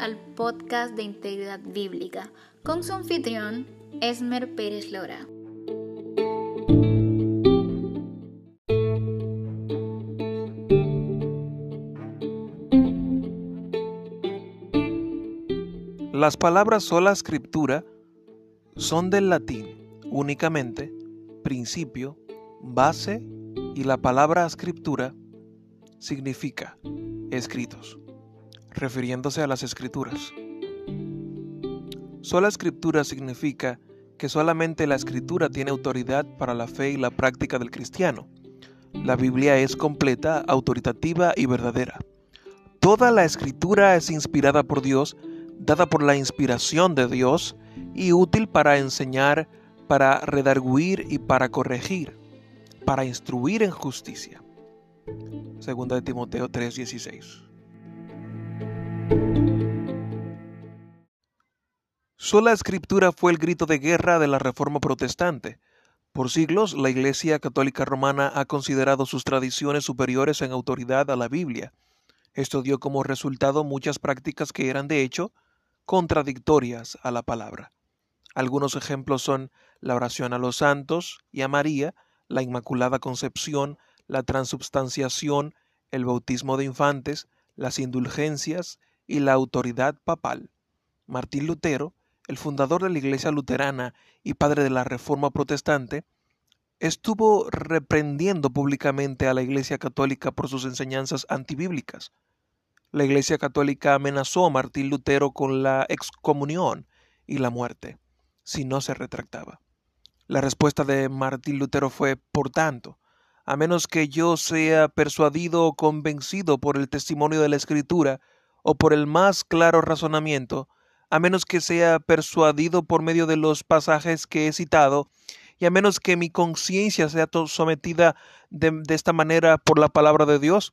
al podcast de Integridad Bíblica con su anfitrión, Esmer Pérez Lora. Las palabras sola escritura son del latín únicamente, principio, base y la palabra escritura significa escritos, refiriéndose a las escrituras. Sola escritura significa que solamente la escritura tiene autoridad para la fe y la práctica del cristiano. La Biblia es completa, autoritativa y verdadera. Toda la escritura es inspirada por Dios, dada por la inspiración de Dios y útil para enseñar, para redarguir y para corregir, para instruir en justicia. Segunda de Timoteo 3:16. Sola escritura fue el grito de guerra de la Reforma protestante. Por siglos, la Iglesia Católica Romana ha considerado sus tradiciones superiores en autoridad a la Biblia. Esto dio como resultado muchas prácticas que eran, de hecho, contradictorias a la palabra. Algunos ejemplos son la oración a los santos y a María, la Inmaculada Concepción, la transubstanciación, el bautismo de infantes, las indulgencias y la autoridad papal. Martín Lutero, el fundador de la Iglesia luterana y padre de la Reforma protestante, estuvo reprendiendo públicamente a la Iglesia católica por sus enseñanzas antibíblicas. La Iglesia católica amenazó a Martín Lutero con la excomunión y la muerte si no se retractaba. La respuesta de Martín Lutero fue, por tanto, a menos que yo sea persuadido o convencido por el testimonio de la Escritura o por el más claro razonamiento, a menos que sea persuadido por medio de los pasajes que he citado, y a menos que mi conciencia sea sometida de, esta manera por la palabra de Dios,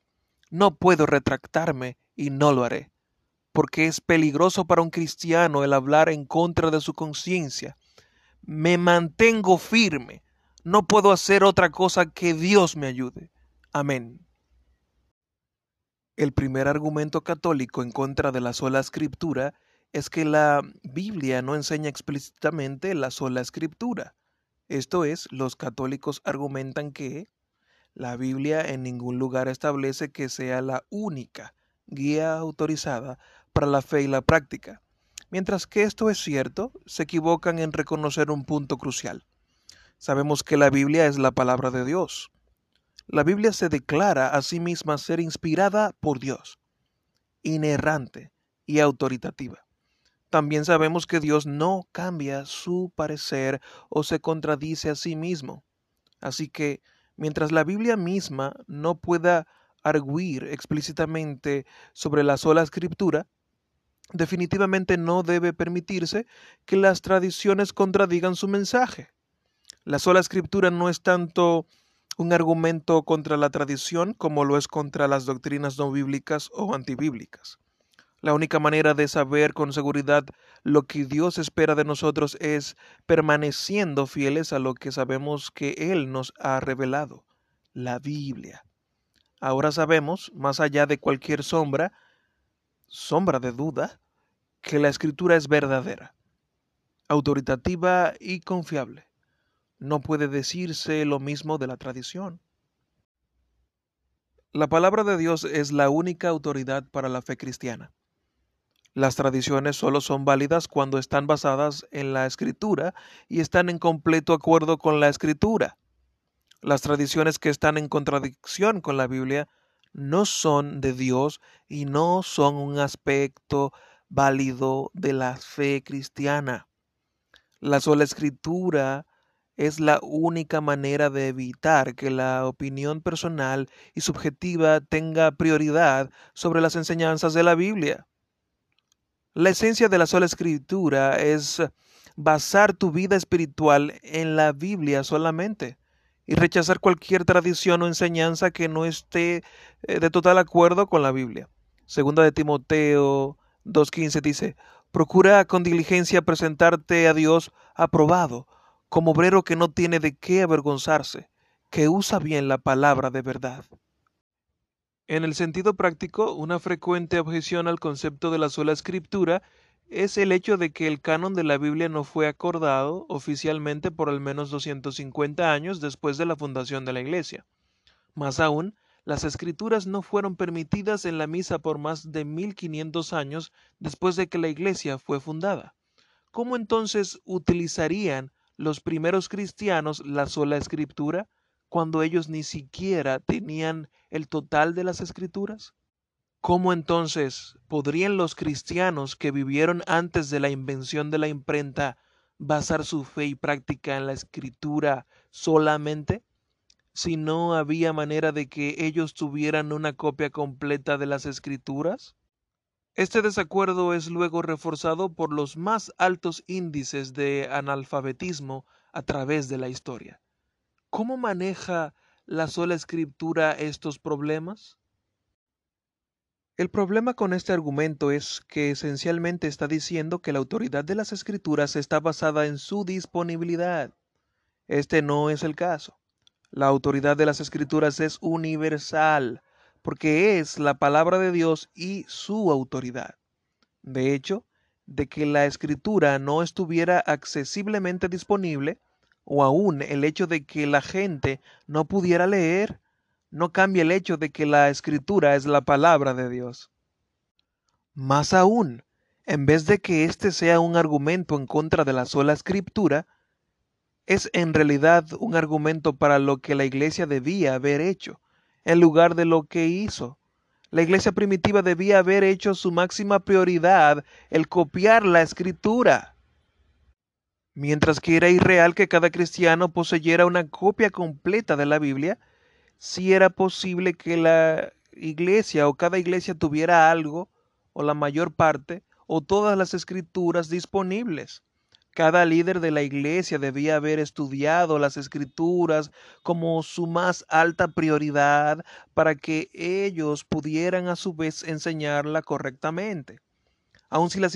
no puedo retractarme y no lo haré, porque es peligroso para un cristiano el hablar en contra de su conciencia. Me mantengo firme, no puedo hacer otra cosa que Dios me ayude. Amén. El primer argumento católico en contra de la sola escritura es que la Biblia no enseña explícitamente la sola escritura. Esto es, los católicos argumentan que la Biblia en ningún lugar establece que sea la única guía autorizada para la fe y la práctica. Mientras que esto es cierto, se equivocan en reconocer un punto crucial. Sabemos que la Biblia es la palabra de Dios. La Biblia se declara a sí misma ser inspirada por Dios, inerrante y autoritativa. También sabemos que Dios no cambia su parecer o se contradice a sí mismo. Así que, mientras la Biblia misma no pueda arguir explícitamente sobre la sola escritura, definitivamente no debe permitirse que las tradiciones contradigan su mensaje. La sola escritura no es tanto un argumento contra la tradición como lo es contra las doctrinas no bíblicas o antibíblicas. La única manera de saber con seguridad lo que Dios espera de nosotros es permaneciendo fieles a lo que sabemos que Él nos ha revelado, la Biblia. Ahora sabemos, más allá de cualquier sombra, sombra de duda, que la escritura es verdadera, autoritativa y confiable no puede decirse lo mismo de la tradición. La palabra de Dios es la única autoridad para la fe cristiana. Las tradiciones solo son válidas cuando están basadas en la escritura y están en completo acuerdo con la escritura. Las tradiciones que están en contradicción con la Biblia no son de Dios y no son un aspecto válido de la fe cristiana. La sola escritura es la única manera de evitar que la opinión personal y subjetiva tenga prioridad sobre las enseñanzas de la Biblia. La esencia de la sola escritura es basar tu vida espiritual en la Biblia solamente y rechazar cualquier tradición o enseñanza que no esté eh, de total acuerdo con la Biblia. Segunda de Timoteo 2.15 dice, procura con diligencia presentarte a Dios aprobado, como obrero que no tiene de qué avergonzarse, que usa bien la palabra de verdad. En el sentido práctico, una frecuente objeción al concepto de la sola escritura es el hecho de que el canon de la Biblia no fue acordado oficialmente por al menos 250 años después de la fundación de la Iglesia. Más aún, las escrituras no fueron permitidas en la misa por más de 1500 años después de que la Iglesia fue fundada. ¿Cómo entonces utilizarían los primeros cristianos la sola escritura cuando ellos ni siquiera tenían el total de las escrituras? ¿Cómo entonces podrían los cristianos que vivieron antes de la invención de la imprenta basar su fe y práctica en la escritura solamente? Si no había manera de que ellos tuvieran una copia completa de las escrituras? Este desacuerdo es luego reforzado por los más altos índices de analfabetismo a través de la historia. ¿Cómo maneja la sola escritura estos problemas? El problema con este argumento es que esencialmente está diciendo que la autoridad de las escrituras está basada en su disponibilidad. Este no es el caso. La autoridad de las escrituras es universal, porque es la palabra de Dios y su autoridad. De hecho, de que la escritura no estuviera accesiblemente disponible, o aún el hecho de que la gente no pudiera leer, no cambia el hecho de que la escritura es la palabra de Dios. Más aún, en vez de que este sea un argumento en contra de la sola escritura, es en realidad un argumento para lo que la iglesia debía haber hecho, en lugar de lo que hizo. La iglesia primitiva debía haber hecho su máxima prioridad el copiar la escritura. Mientras que era irreal que cada cristiano poseyera una copia completa de la Biblia, si era posible que la iglesia o cada iglesia tuviera algo, o la mayor parte, o todas las escrituras disponibles. Cada líder de la iglesia debía haber estudiado las escrituras como su más alta prioridad para que ellos pudieran a su vez enseñarla correctamente, aun si las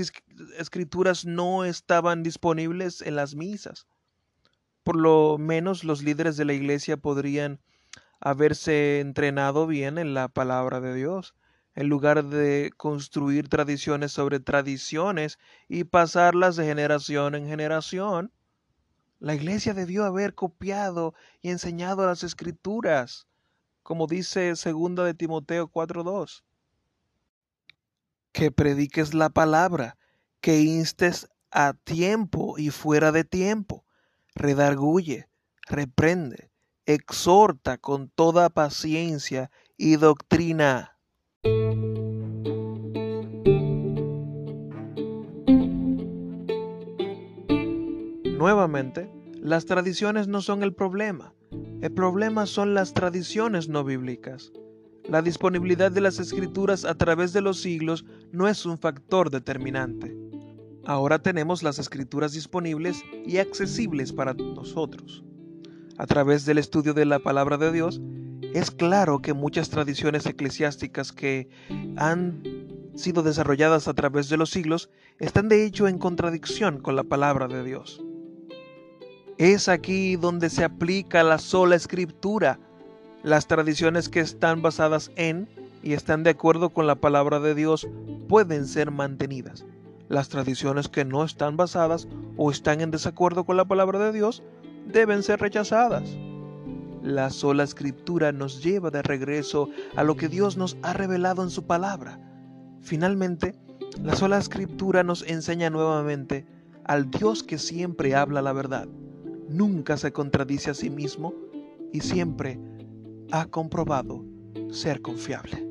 escrituras no estaban disponibles en las misas. Por lo menos los líderes de la iglesia podrían haberse entrenado bien en la palabra de Dios, en lugar de construir tradiciones sobre tradiciones y pasarlas de generación en generación. La iglesia debió haber copiado y enseñado las escrituras, como dice segunda de Timoteo 4:2. Que prediques la palabra, que instes a tiempo y fuera de tiempo, redarguye, reprende, exhorta con toda paciencia y doctrina. Nuevamente, las tradiciones no son el problema. El problema son las tradiciones no bíblicas. La disponibilidad de las escrituras a través de los siglos no es un factor determinante. Ahora tenemos las escrituras disponibles y accesibles para nosotros a través del estudio de la palabra de Dios, es claro que muchas tradiciones eclesiásticas que han sido desarrolladas a través de los siglos están de hecho en contradicción con la palabra de Dios. Es aquí donde se aplica la sola escritura. Las tradiciones que están basadas en y están de acuerdo con la palabra de Dios pueden ser mantenidas. Las tradiciones que no están basadas o están en desacuerdo con la palabra de Dios deben ser rechazadas. La sola escritura nos lleva de regreso a lo que Dios nos ha revelado en su palabra. Finalmente, la sola escritura nos enseña nuevamente al Dios que siempre habla la verdad, nunca se contradice a sí mismo y siempre ha comprobado ser confiable.